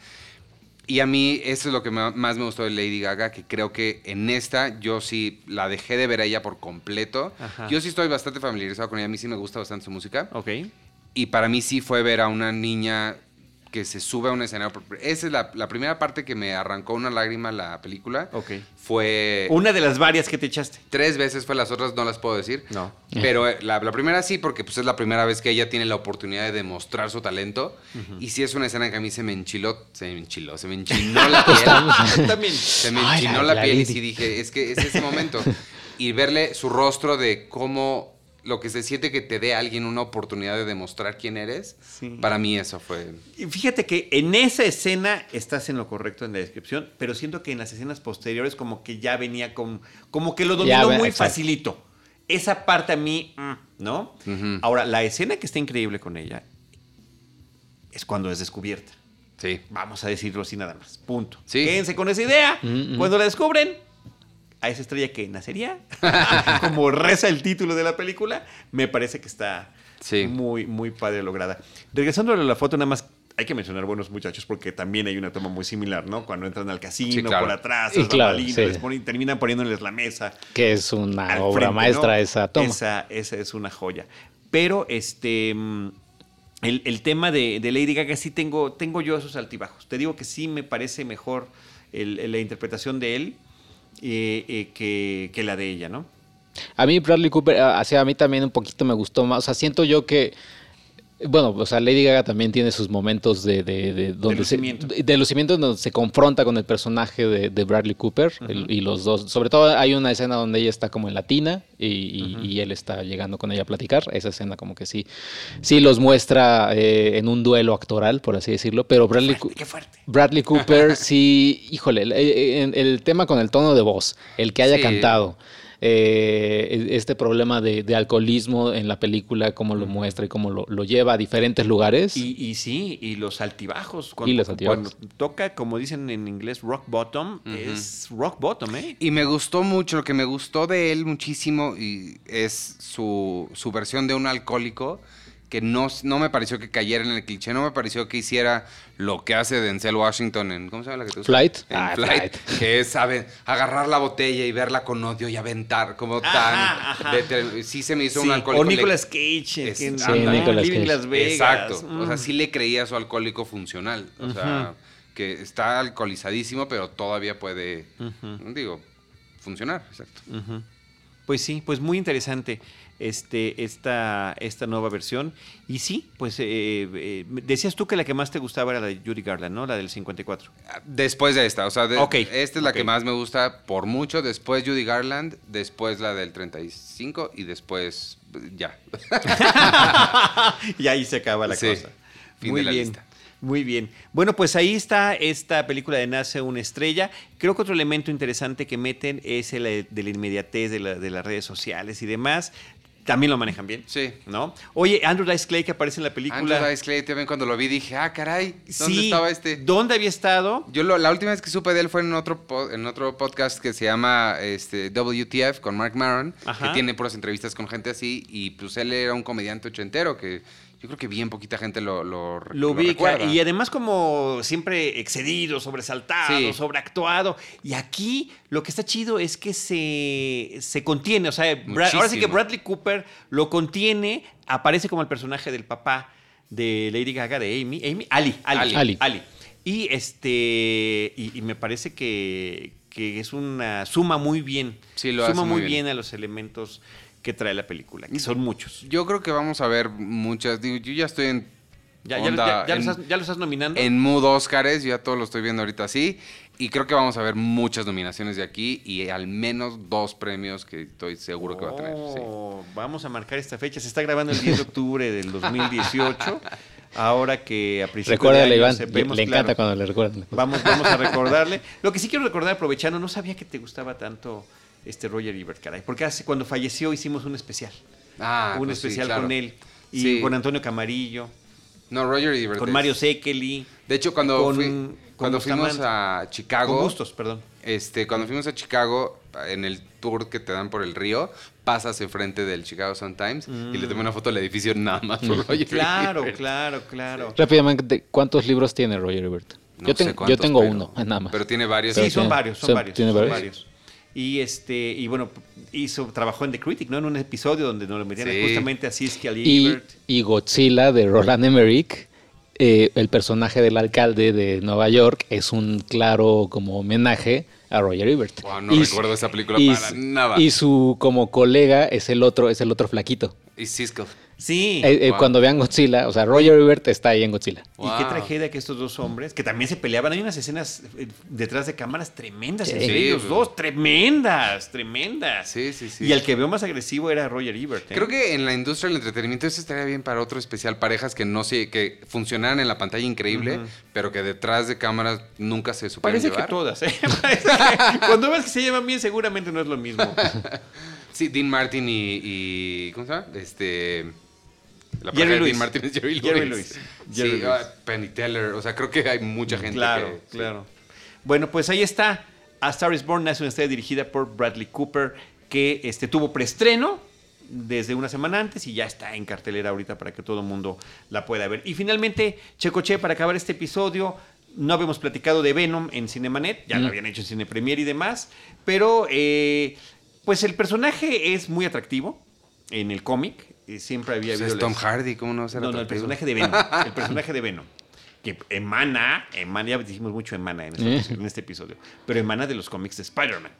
Y a mí eso es lo que más me gustó de Lady Gaga, que creo que en esta yo sí la dejé de ver a ella por completo. Ajá. Yo sí estoy bastante familiarizado con ella, a mí sí me gusta bastante su música. Ok. Y para mí sí fue ver a una niña que se sube a un escenario. Esa es la, la primera parte que me arrancó una lágrima la película. Ok. Fue... Una de las varias que te echaste. Tres veces fue, las otras no las puedo decir. No. Pero eh, la, la primera sí, porque pues es la primera vez que ella tiene la oportunidad de demostrar su talento. Y sí es una escena que a mí se me enchiló, se me enchiló, se me enchinó la piel. También. se me Ay, enchinó la- la, la piel y sí dije, es que es ese momento. Y verle su rostro de cómo lo que se siente que te dé a alguien una oportunidad de demostrar quién eres, para mí eso fue... Y fíjate que en esa escena estás en lo correcto en la descripción, pero siento que en las escenas posteriores como que ya venía con, como que lo dominó muy facilito. Esa parte a mí, mm, ¿no? Ahora, la escena que está increíble con ella es cuando es descubierta. Sí. Vamos a decirlo así nada más. Punto. Quédense con esa idea. Mm, mm. Cuando la descubren, a esa estrella que nacería, como reza el título de la película, me parece que está muy, muy padre lograda. Regresando a la foto, nada más hay que mencionar buenos muchachos porque también hay una toma muy similar, ¿no? Cuando entran al casino por atrás, terminan poniéndoles la mesa. Que es una obra maestra esa toma. Esa, esa es una joya. Pero este el, tema de, Lady Gaga sí tengo, tengo yo esos altibajos. Te digo que sí me parece mejor la interpretación de él eh, eh, que, la de ella, ¿no? A mí Bradley Cooper, hacia a mí también un poquito me gustó más. O sea, siento yo que bueno, o sea, Lady Gaga también tiene sus momentos de, de, donde lucimiento. Se, de lucimiento donde se confronta con el personaje de, Bradley Cooper y los dos. Sobre todo hay una escena donde ella está como en latina y, y, él está llegando con ella a platicar. Esa escena como que sí, sí los muestra eh, en un duelo actoral, por así decirlo. Pero Bradley, qué fuerte, Bradley Cooper sí, híjole, el, el, tema con el tono de voz, el que haya cantado. Eh, este problema de, alcoholismo en la película, cómo lo muestra y cómo lo, lleva a diferentes lugares. Y, sí, y los altibajos. Cuando, Cuando toca, como dicen en inglés, rock bottom, es rock bottom, ¿eh? Y me gustó mucho, lo que me gustó de él muchísimo y es su, su versión de un alcohólico que no, no me pareció que cayera en el cliché, no me pareció que hiciera lo que hace Denzel Washington en, ¿cómo se llama la que te Flight. En ah, Flight, que es, sabe, agarrar la botella y verla con odio y aventar, como tan... sí se me hizo un alcohólico. O Nicolas Cage. Es, sí, Nicolas Cage. Las Vegas. Exacto. O sea, mm. sí le creía a su alcohólico funcional. O sea, que está alcoholizadísimo, pero todavía puede, digo, funcionar. Exacto. Pues sí, pues muy interesante este, esta, esta nueva versión. Y sí, pues eh, eh, decías tú que la que más te gustaba era la de Judy Garland, ¿no? La del 54. Después de esta, o sea, esta es la que más me gusta por mucho. Después Judy Garland, después la del 35 y después ya. y ahí se acaba la cosa. Muy bien. Muy bien. Bueno, pues ahí está esta película de Nace una estrella. Creo que otro elemento interesante que meten es el de la inmediatez de, de las redes sociales y demás también lo manejan bien. Sí. ¿No? Oye, Andrew Dice Clay que aparece en la película. Andrew Dice Clay también cuando lo vi dije, ah, caray, ¿dónde estaba este? ¿Dónde había estado? Yo la última vez que supe de él fue en otro, en otro podcast que se llama este, WTF con Mark Maron, que tiene puras entrevistas con gente así, y pues él era un comediante ochentero que yo creo que bien poquita gente lo, lo, lo ubica. y además como siempre excedido, sobresaltado, sobreactuado. Y aquí lo que está chido es que se, se contiene. O sea, ahora sí que Bradley Cooper lo contiene, aparece como el personaje del papá de Lady Gaga, de Amy. Amy Ali, Ali, Ali. Y este. Y, me parece que, que, es una. suma muy bien. Sí, lo suma muy bien a los elementos que trae la película, que son muchos. Yo creo que vamos a ver muchas. Digo, yo ya estoy en. Ya, ya, ya, los estás, ya, estás, nominando. En mood Oscars, yo ya todo lo estoy viendo ahorita así. Y creo que vamos a ver muchas nominaciones de aquí y al menos dos premios que estoy seguro que va a tener. Oh, vamos a marcar esta fecha. Se está grabando el 10 de octubre del 2018. Ahora que a principios de año Iván, le encanta cuando le recuerdan. Vamos, vamos a recordarle. Lo que sí quiero recordar, aprovechando, no sabía que te gustaba tanto este Roger Ebert, caray. Porque hace, cuando falleció hicimos un especial. Ah, un pues especial con él. Y con Antonio Camarillo. No, Roger Ebert. Con Mario Sekeli. De hecho, cuando, cuando fuimos a Chicago. Con gustos, perdón. Este, cuando fuimos a Chicago, en el tour que te dan por el río, pasas enfrente del Chicago Sun Times y le tomé una foto del edificio nada más por mm. Roger Claro, claro, claro. Rápidamente, ¿cuántos libros tiene Roger Ebert? yo, yo, tengo uno, nada más. Pero tiene varios. Sí, son varios, son, varios. ¿Tiene varios? Y este, y bueno, hizo, trabajó en The Critic, ¿no? En un episodio donde nos lo metían justamente así es que y, y Godzilla de Roland Emmerich. Eh, el personaje del alcalde de Nueva York es un claro como homenaje a Roger Ebert. no recuerdo esa película para nada. Y su como colega es el otro, es el otro flaquito. Y Siskel. Sí. Eh, eh, cuando vean Godzilla, o sea, Roger Ebert está ahí en Godzilla. Y qué tragedia que estos dos hombres, que también se peleaban, hay unas escenas eh, detrás de cámaras tremendas entre ellos dos, tremendas, tremendas. Sí, sí, sí. Y el que veo más agresivo era Roger Ebert. Creo que en la industria del entretenimiento eso estaría bien para otro especial, parejas que no sé, que funcionaran en la pantalla increíble, pero que detrás de cámaras nunca se supieron Parece que todas, ¿eh? cuando ves que se llevan bien, seguramente no es lo mismo. sí, Dean Martin y, y ¿cómo se llama? Este la Jerry Lewis. Martínez, Jerry, Jerry Lewis. sí, ah, Penny Teller. O sea, creo que hay mucha gente Claro, claro. Bueno, pues ahí está. A Star is Born nace una historia dirigida por Bradley Cooper que este, tuvo preestreno desde una semana antes y ya está en cartelera ahorita para que todo el mundo la pueda ver. Y finalmente, Checoche, para acabar este episodio, no habíamos platicado de Venom en Cinemanet, ya lo habían hecho en Cine Premier y demás, pero eh, pues el personaje es muy atractivo en el cómic, siempre había habido. es Tom Hardy, ¿cómo no No, no, el personaje de Venom. El personaje de Venom. Que emana, emana, ya dijimos mucho emana en este, en este episodio, pero emana de los cómics de Spider-Man.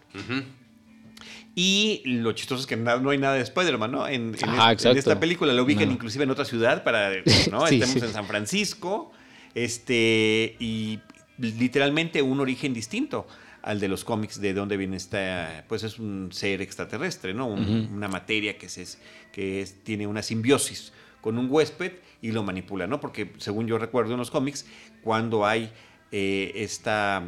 Y lo chistoso es que no, hay nada de Spider-Man, ¿no? En, esta película lo ubican inclusive en otra ciudad para, ¿no? Estamos en San Francisco, este, y literalmente un origen distinto al de los cómics de dónde viene esta, pues es un ser extraterrestre, ¿no? Una materia que, se, que tiene una simbiosis con un huésped y lo manipula, ¿no? Porque según yo recuerdo en los cómics, cuando hay eh, esta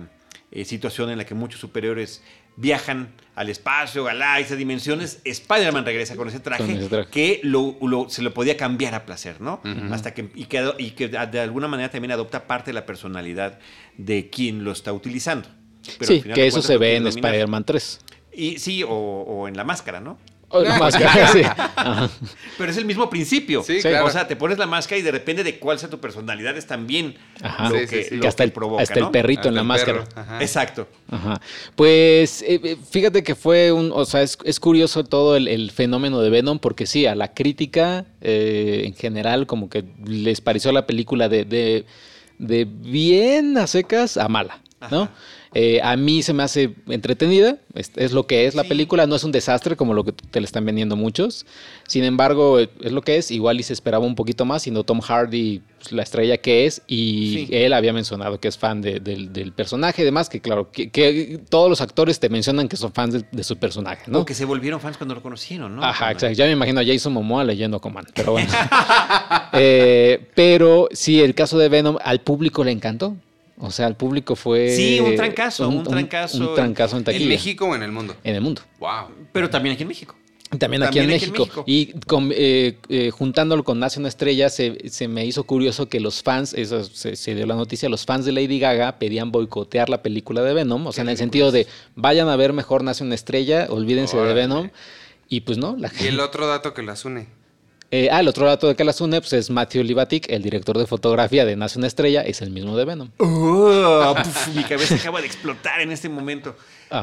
eh, situación en la que muchos superiores viajan al espacio, galaxias, dimensiones, Spider-Man regresa con ese traje, que se lo podía cambiar a placer, ¿no? Hasta que y, que y que de alguna manera también adopta parte de la personalidad de quien lo está utilizando sí, que eso se ve en Spider-Man 3. Y, sí, o, en la máscara, ¿no? O la máscara, sí. Pero es el mismo principio. Sí, claro. O sea, te pones la máscara y de repente de cuál sea tu personalidad es también lo, que, hasta el, provoca. Hasta el perrito en la máscara. Exacto. Ajá. Pues eh, eh, fíjate que fue un. O sea, es, curioso todo el, fenómeno de Venom, porque sí, a la crítica eh, en general, como que les pareció la película de, de, de bien a secas a mala, ¿no? Eh, a mí se me hace entretenida, es, lo que es la película, no es un desastre como lo que te le están vendiendo muchos. Sin embargo, es lo que es, igual y se esperaba un poquito más, siendo Tom Hardy pues, la estrella que es, y él había mencionado que es fan del personaje y demás, que claro, que, todos los actores te mencionan que son fans de, su personaje, ¿no? O que se volvieron fans cuando lo conocieron, ¿no? Ajá, exacto. Ya me imagino a Jason Momoa leyendo Command, pero bueno. Eh, pero sí, el caso de Venom al público le encantó. O sea, el público fue. Sí, un trancazo, un, trancazo. Un, trancazo en taquilla. ¿En México o en el mundo? En el mundo. Wow. Pero también aquí en México. También aquí, en, México. Y eh, eh, juntándolo con Nace una estrella, se, se, me hizo curioso que los fans, eso se, dio la noticia, los fans de Lady Gaga pedían boicotear la película de Venom. O sea, en el sentido de vayan a ver mejor Nace una estrella, olvídense de Venom. Y pues no, la gente. Y el otro dato que las une. Eh, ah, el otro dato de que las une pues, es Matthew Libatic, el director de fotografía de Nace una estrella, es el mismo de Venom. Oh, mi cabeza acaba de explotar en este momento.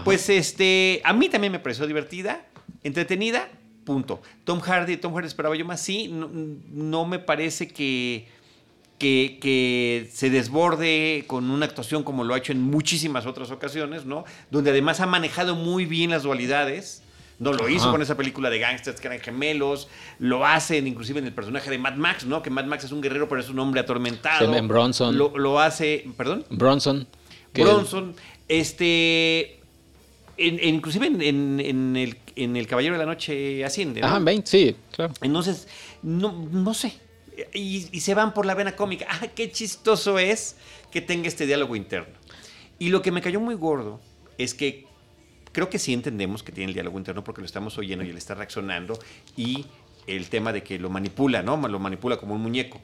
Pues este, a mí también me pareció divertida, entretenida, punto. Tom Hardy, Tom Hardy esperaba yo más, sí, no, me parece que, que, que, se desborde con una actuación como lo ha hecho en muchísimas otras ocasiones, ¿no? Donde además ha manejado muy bien las dualidades no lo hizo con esa película de gangsters que eran gemelos. Lo hacen inclusive en el personaje de Mad Max, ¿no? Que Mad Max es un guerrero, pero es un hombre atormentado. En Bronson. Lo, hace. ¿Perdón? Bronson. Bronson. Este. inclusive en, el, en El Caballero de la Noche asciende. ¿no? Ajá, 20, sí, claro. Entonces, no, no sé. Y, y, se van por la vena cómica. ¡Ah, qué chistoso es que tenga este diálogo interno! Y lo que me cayó muy gordo es que Creo que sí entendemos que tiene el diálogo interno porque lo estamos oyendo y él está reaccionando y el tema de que lo manipula, ¿no? Lo manipula como un muñeco.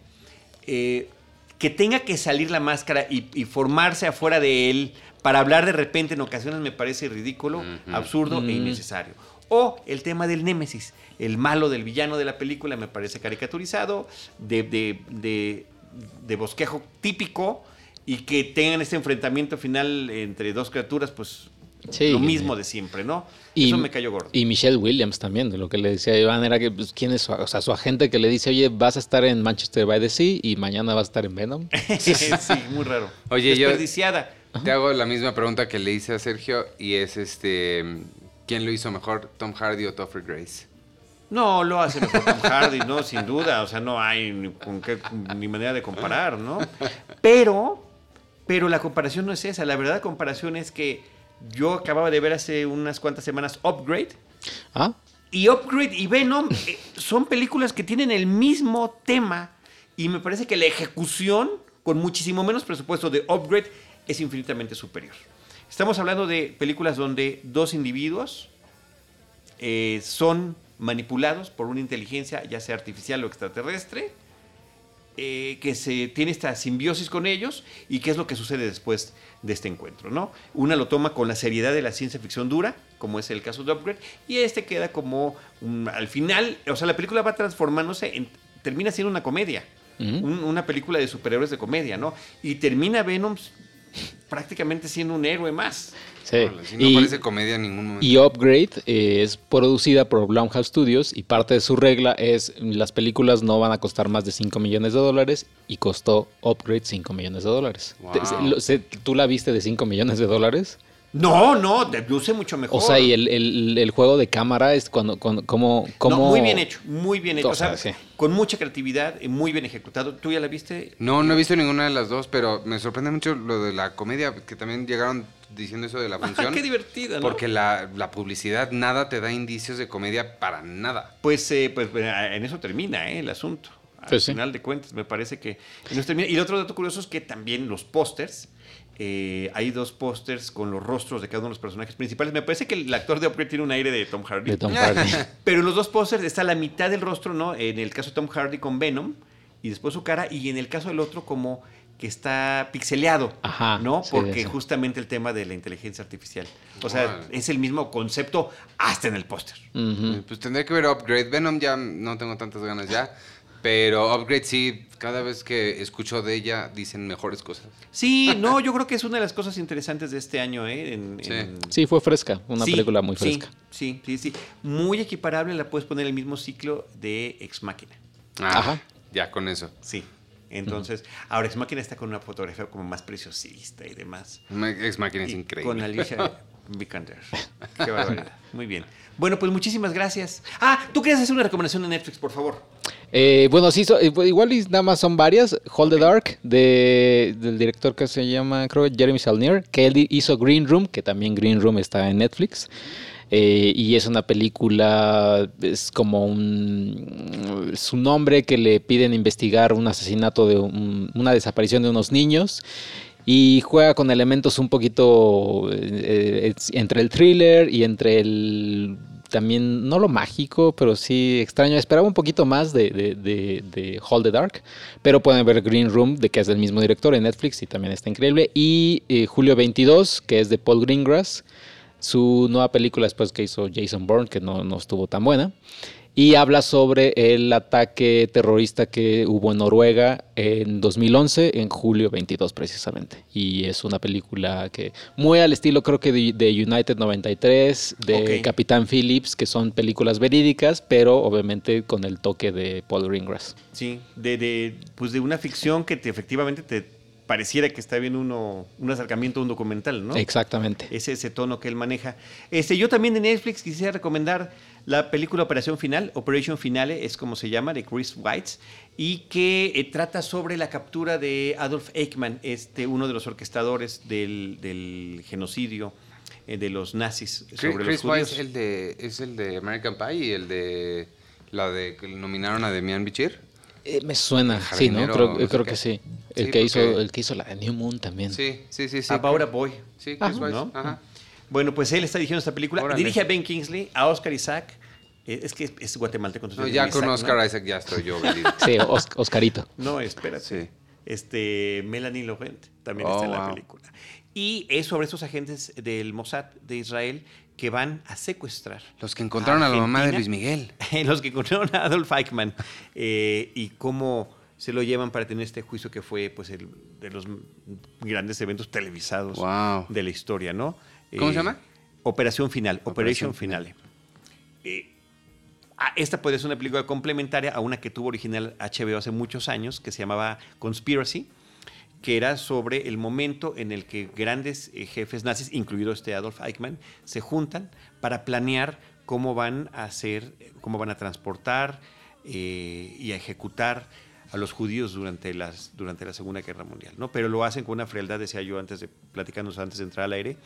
Eh, que tenga que salir la máscara y, formarse afuera de él para hablar de repente en ocasiones me parece ridículo, absurdo e innecesario. O el tema del némesis, el malo del villano de la película me parece caricaturizado, de, de, de bosquejo típico y que tengan este enfrentamiento final entre dos criaturas, pues lo mismo de siempre, ¿no? Eso me cayó gordo. Y Michelle Williams también, lo que le decía Iván era que, pues, ¿quién es su, o sea, su agente que le dice, oye, vas a estar en Manchester by the Sea y mañana vas a estar en Venom? sí, muy raro. Oye, Desperdiciada. yo te hago la misma pregunta que le hice a Sergio y es, este, ¿quién lo hizo mejor, Tom Hardy o Topher Grace? No, lo hace mejor Tom Hardy, no, sin duda. O sea, no hay ni, con qué- ni manera de comparar, ¿no? Pero, pero la comparación no es esa. La verdad comparación es que yo acababa de ver hace unas cuantas semanas Upgrade. Ah, Y Upgrade y Venom eh, son películas que tienen el mismo tema. Y me parece que la ejecución, con muchísimo menos presupuesto de Upgrade, es infinitamente superior. Estamos hablando de películas donde dos individuos eh, son manipulados por una inteligencia, ya sea artificial o extraterrestre, eh, que se tiene esta simbiosis con ellos y qué es lo que sucede después de este encuentro, ¿no? Una lo toma con la seriedad de la ciencia ficción dura, como es el caso de Upgrade, y este queda como un- al final, o sea, la película va transformándose, en- termina siendo una comedia, un- una película de superhéroes de comedia, ¿no? Y termina Venom prácticamente siendo un héroe más. Sí. No Y- parece comedia en ningún momento. Y Upgrade eh, es producida por Blumhouse Studios y parte de su regla es las películas no van a costar más de 5 millones de dólares y costó Upgrade 5 millones de dólares. Wow. Te- se- lo- se- ¿Tú la viste de 5 millones de dólares? No, no, de- luce mucho mejor. O sea, y el, el- el juego de cámara es cuando, cuando como, No, como muy bien hecho, muy bien hecho. O O sea, sea, sí. con mucha creatividad y muy bien ejecutado. ¿Tú ya la viste? No, no he visto ninguna de las dos, pero me sorprende mucho lo de la comedia, que también llegaron diciendo eso de la función. Qué divertida, ¿no? Porque la, la publicidad nada te da indicios de comedia para nada. Pues, eh, pues eh, en eso termina eh, el asunto. Al Pues sí. final de cuentas, me parece que en eso termina. Y el otro dato curioso es que también los pósters, eh, hay dos pósters con los rostros de cada uno de los personajes principales. Me parece que el actor de Upgrade tiene un aire de Tom Hardy. de Tom Hardy. Pero en los dos pósters está la mitad del rostro, ¿no? En el caso de Tom Hardy con Venom y después su cara, y en el caso del otro como que está pixeleado, Ajá, ¿no? sí, Porque justamente el tema de la inteligencia artificial. O sea, es el mismo concepto hasta en el póster. Pues tendré que ver Upgrade. Venom ya no tengo tantas ganas ya. Pero Upgrade sí, cada vez que escucho de ella dicen mejores cosas. Sí, no, yo creo que es una de las cosas interesantes de este año, ¿eh? En- Sí. en- Sí, fue fresca, una Sí, película muy fresca. Sí, sí, sí. Muy equiparable, la puedes poner en el mismo ciclo de Ex Máquina. Ah, Ajá. Ya con eso. Sí. Entonces, ahora Ex Máquina está con una fotografía como más preciosista y demás. Ex Máquina es increíble. Con Alicia Vikander. Qué barbaridad. Muy bien. Bueno, pues muchísimas gracias. Ah, tú querías hacer una recomendación de Netflix, por favor. Eh, bueno, sí, so- eh, igual y nada más son varias. Hold the Dark, de, del director que se llama, creo, Jeremy Saulnier, que él hizo Green Room, que también Green Room está en Netflix. Eh, y es una película, es como un... Es un hombre que le piden investigar un asesinato de un- una desaparición de unos niños. Y juega con elementos un poquito eh, entre el thriller y entre el también, no lo mágico, pero sí extraño. Esperaba un poquito más de, de, de, the Dark, pero pueden ver Green Room, de que es del mismo director en Netflix y también está increíble. Y eh, Julio 22, que es de Paul Greengrass, su nueva película después que hizo Jason Bourne, que no, no estuvo tan buena. Y habla sobre el ataque terrorista que hubo en Noruega en 2011, en julio 22 precisamente. Y es una película que muy al estilo creo que de, de United 93, de. Capitán Phillips, que son películas verídicas, pero obviamente con el toque de Paul Greengrass. Sí, de, de, pues de una ficción que te, efectivamente te pareciera que está viendo uno, un acercamiento a un documental, ¿no? Exactamente. Es ese tono que él maneja. Este, yo también de Netflix quisiera recomendar la película Operación Final, Operation Finale es como se llama, de Chris Weitz, y que eh, trata sobre la captura de Adolf Eichmann, este, uno de los orquestadores del, del genocidio eh, de los nazis Chris, sobre Chris los judíos. Weiss el de, es el de American Pie y el de la de que nominaron a Demian Bichir. Eh, me suena, sí, ¿no? Creo, no sé creo qué. que sí. El, Sí, que hizo, porque- el que hizo la de New Moon también. Sí, sí, sí, sí. About a Boy. Sí, Chris Ajá. Weiss. ¿no? Ajá. Bueno, pues él está dirigiendo esta película. Órale. Dirige a Ben Kingsley, a Oscar Isaac. Eh, es que es, es guatemalteco. No, ya digo con Isaac, Oscar ¿no? Isaac ya estoy yo vendido. Sí, Os- Oscarito. No, espérate. Sí. Este, Melanie Laurent también Oh, está en la wow. película. Y es sobre estos agentes del Mossad de Israel que van a secuestrar. Los que encontraron a la mamá de. Luis Miguel. los que encontraron a Adolf Eichmann eh, y cómo se lo llevan para tener este juicio que fue pues el de los grandes eventos televisados Wow. de la historia, ¿no? ¿Cómo Eh, se llama? Operación Final, Operation, Operación Finale. Eh, ah, esta puede ser una película complementaria a una que tuvo original HBO hace muchos años, que se llamaba Conspiracy, que era sobre el momento en el que grandes eh, jefes nazis, incluido este Adolf Eichmann, se juntan para planear cómo van a hacer, cómo van a transportar eh, y a ejecutar a los judíos durante, la Segunda Guerra Mundial, ¿no? Pero lo hacen con una frialdad, decía yo antes de platicarnos antes de entrar al aire,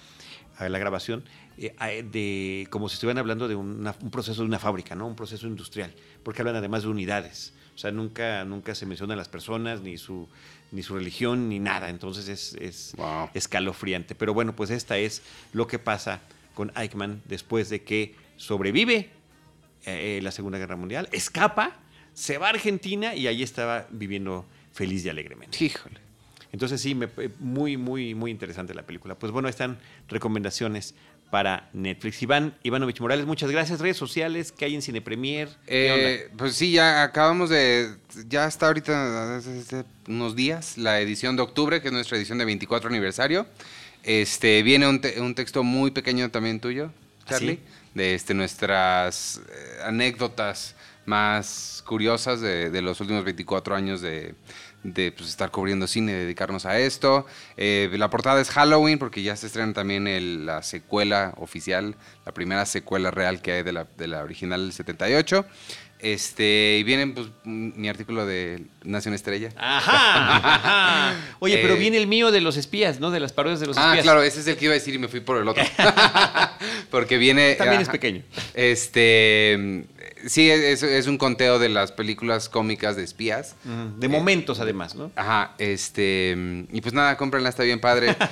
a la grabación, de como si estuvieran hablando de un proceso de una fábrica, ¿no? Un proceso industrial, porque hablan además de unidades. O sea, nunca, nunca se mencionan las personas, ni su, ni su religión, ni nada. Entonces es, es escalofriante. Pero bueno, pues esta es lo que pasa con Eichmann después de que sobrevive eh, la Segunda Guerra Mundial, escapa, se va a Argentina y ahí estaba viviendo feliz y alegremente. Híjole. Entonces sí, me, muy, muy, muy interesante la película. Pues bueno, están recomendaciones para Netflix. Iván Ivanovich Morales, muchas gracias. Redes sociales, ¿qué hay en Cine Premier? Eh, pues sí, ya acabamos de, ya está ahorita unos días la edición de octubre, que es nuestra edición de 24 aniversario. Este, viene un, un texto muy pequeño también tuyo, ¿Ah, Charlie, de este, nuestras eh, anécdotas más curiosas de, de los últimos 24 años de, de pues, estar cubriendo cine, dedicarnos a esto. Eh, la portada es Halloween porque ya se estrena también la secuela oficial, la primera secuela real que hay de la, de la original del 78. Este, y viene pues, mi artículo de Nación Estrella. Ajá. Oye, pero eh, viene el mío de los espías, ¿no? De las parodias de los ah, espías. Ah, claro, ese es el que iba a decir y me fui por el otro. Porque viene. También es pequeño. Este. Sí, es, un conteo de las películas cómicas de espías. de momentos, además, ¿no? Ajá, este. Y pues nada, cómprenla, está bien padre.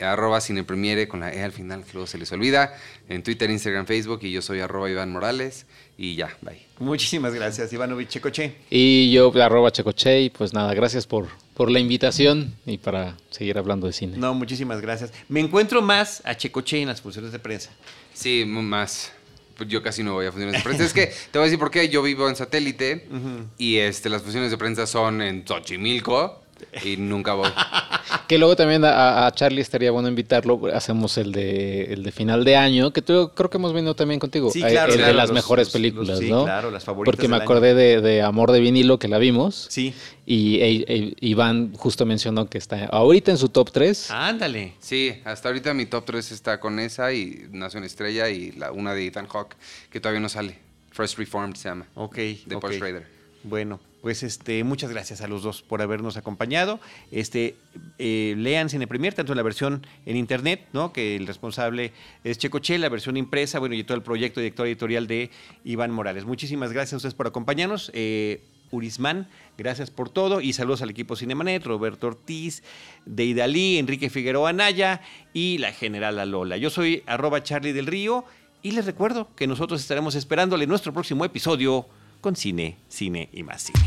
arroba cinepremiere con la E al final, que luego se les olvida. En Twitter, Instagram, Facebook. Y yo soy arroba Iván Morales. Y ya, bye. Muchísimas gracias, Ivanovich Checoche. Y yo, arroba Checoche. Y pues nada, gracias por, por la invitación y para seguir hablando de cine. No, muchísimas gracias. Me encuentro más a Checoche en las funciones de prensa. Sí, más. Pues yo casi no voy a funciones de prensa. es que te voy a decir por qué. Yo vivo en satélite y este, las funciones de prensa son en Xochimilco y nunca voy. que luego también a, Charlie estaría bueno invitarlo. Hacemos el de, el de final de año, que tú, creo que hemos venido también contigo. Sí, claro. El de las mejores películas, sí, ¿no? claro, las favoritas. Porque me acordé de, Amor de vinilo, que la vimos. Sí. Y e, e, Iván justo mencionó que está ahorita en su top 3. Ándale. Sí, hasta ahorita mi top 3 está con esa y Nación Estrella y la, una de Ethan Hawke, que todavía no sale. First Reformed se llama. Ok. De Paul Schrader. Bueno, pues este, muchas gracias a los dos por habernos acompañado. Este, eh, lean Cine Premier, tanto la versión en internet, ¿no? que el responsable es Checoche, la versión impresa, bueno, y todo el proyecto director editorial de Iván Morales. Muchísimas gracias a ustedes por acompañarnos. Eh, Urisman, gracias por todo y saludos al equipo Cinemanet, Roberto Ortiz, Deidalí, Enrique Figueroa Anaya y la general Lola. Yo soy arroba Charlie del Río y les recuerdo que nosotros estaremos esperándole nuestro próximo episodio con cine, cine y más cine.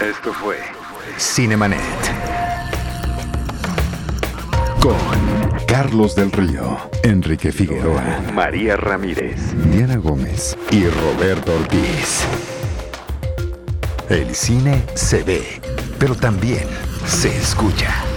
Esto fue Cinemanet. Con Carlos del Río, Enrique Figueroa, María Ramírez, Diana Gómez y Roberto Ortiz. El cine se ve, pero también se escucha.